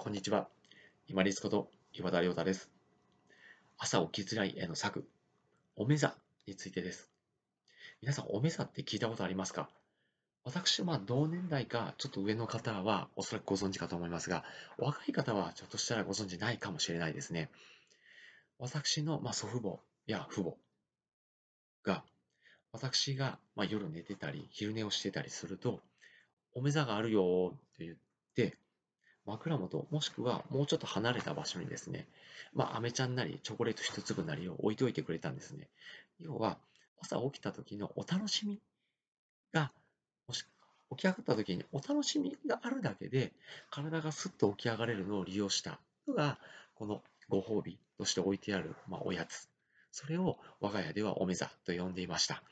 こんにちは。今立こと岩田亮太です。朝起きづらいへの策、おめざについてです。皆さん、おめざって聞いたことありますか？私、まあ、同年代かちょっと上の方はおそらくご存知かと思いますが、若い方はちょっとしたらご存知ないかもしれないですね。私の、まあ、祖父母や父母が、私が、まあ、夜寝てたり、昼寝をしてたりすると、おめざがあるよって言って、枕元、もしくはもうちょっと離れた場所にですね、まあ、飴ちゃんなりチョコレート一粒なりを置いといてくれたんですね。要は、朝起きた時のお楽しみが、もし起き上がった時にお楽しみがあるだけで、体がスッと起き上がれるのを利用したのが、このご褒美として置いてある、まあ、おやつ。それを我が家ではおめざと呼んでいました。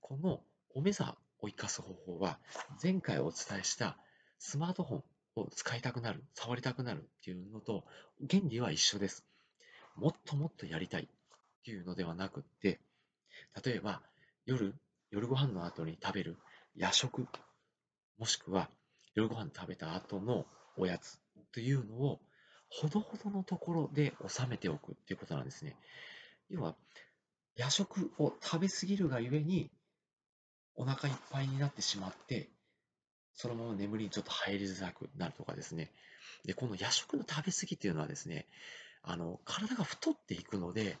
このおめざを生かす方法は、前回お伝えしたスマートフォンを使いたくなる、触りたくなるっていうのと原理は一緒です。もっともっとやりたいっていうのではなくって、例えば夜、夜ご飯の後に食べる夜食、もしくは夜ご飯食べた後のおやつというのをほどほどのところで収めておくっていうことなんですね。要は、夜食を食べ過ぎるがゆえにお腹いっぱいになってしまってそのまま眠りにちょっと入りづらくなるとかですね。で、この夜食の食べ過ぎっていうのはですね、あの、体が太っていくので、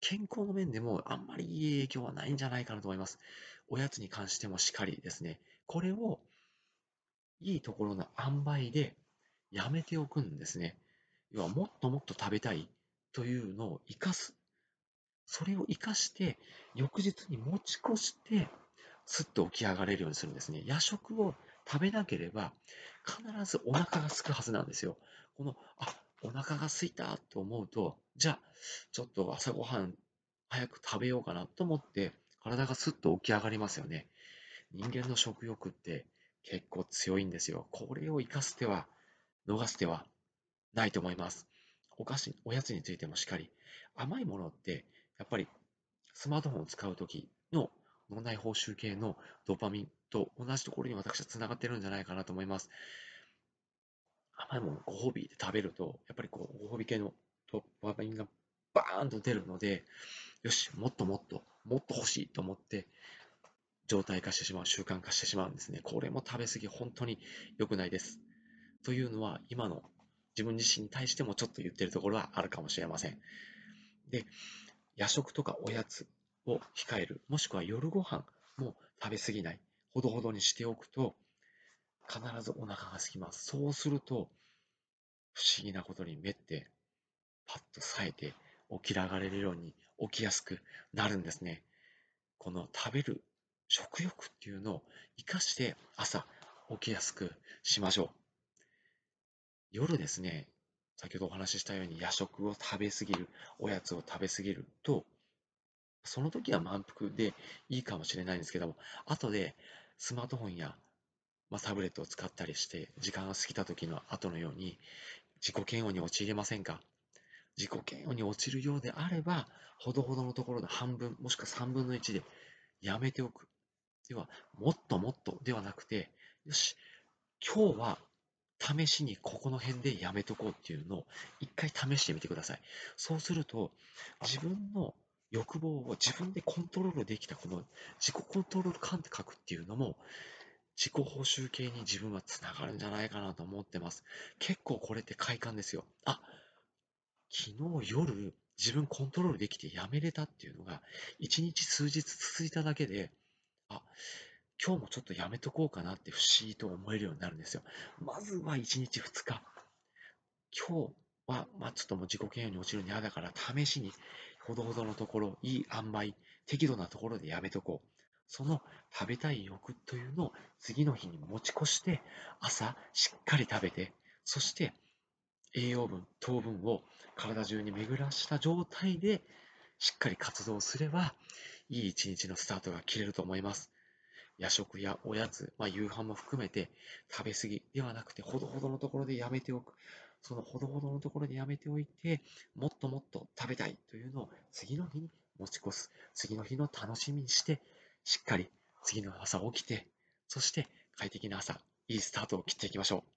健康の面でもあんまりいい影響はないんじゃないかなと思います。おやつに関してもしっかりですね。これをいいところの塩梅でやめておくんですね。要はもっともっと食べたいというのを生かす。それを生かして翌日に持ち越してすっと起き上がれるようにするんですね。夜食を食べなければ必ずお腹が空くはずなんですよ。この、あ、お腹が空いたと思うと、じゃあ、ちょっと朝ごはん早く食べようかなと思って、体がスッと起き上がりますよね。人間の食欲って結構強いんですよ。これを生かす手は、逃す手はないと思います。お菓子、おやつについてもしっかり。甘いものって、やっぱりスマートフォンを使うときの脳内報酬系のドーパミンと同じところに私は繋がってるんじゃないかなと思います。甘いものご褒美で食べると、やっぱりこう、ご褒美系のドーパミンがバーンと出るので、よし、もっともっと、もっと欲しいと思って、状態化してしまう、習慣化してしまうんですね。これも食べ過ぎ、本当に良くないです。というのは、今の自分自身に対してもちょっと言ってるところはあるかもしれません。で、夜食とかおやつを控える、もしくは夜ご飯も食べ過ぎない、ほどほどにしておくと、必ずお腹が空きます。そうすると、不思議なことに目って、パッと冴えて起き上がれるように起きやすくなるんですね。この食べる食欲っていうのを生かして朝起きやすくしましょう。夜ですね、先ほどお話ししたように夜食を食べ過ぎる、おやつを食べ過ぎると、その時は満腹でいいかもしれないんですけども、後でスマートフォンや、まあ、タブレットを使ったりして、時間が過ぎた時の後のように、自己嫌悪に陥れませんか？自己嫌悪に陥るようであれば、ほどほどのところで半分、もしくは3分の1でやめておく。では、もっともっとではなくて、よし、今日は試しにここの辺でやめとこうっていうのを一回試してみてください。そうすると、自分の欲望を自分でコントロールできたこの自己コントロール感覚っていうのも自己報酬系に自分はつながるんじゃないかなと思ってます。結構これって快感ですよ。あ、昨日夜自分コントロールできてやめれたっていうのが一日数日続いただけで、あ、今日もちょっとやめとこうかなって不思議と思えるようになるんですよ。まずは1日2日。今日は、まあ、ちょっともう自己嫌悪に落ちるの嫌だから試しにほどほどのところ、いい塩梅、適度なところでやめとこう。その食べたい欲というのを次の日に持ち越して、朝しっかり食べて、そして栄養分、糖分を体中に巡らした状態でしっかり活動すれば、いい一日のスタートが切れると思います。夜食やおやつ、まあ、夕飯も含めて食べ過ぎではなくて、ほどほどのところでやめておく。そのほどほどのところでやめておいて、もっともっと食べたいというのを次の日に持ち越す。次の日の楽しみにして、しっかり次の朝起きて、そして快適な朝、いいスタートを切っていきましょう。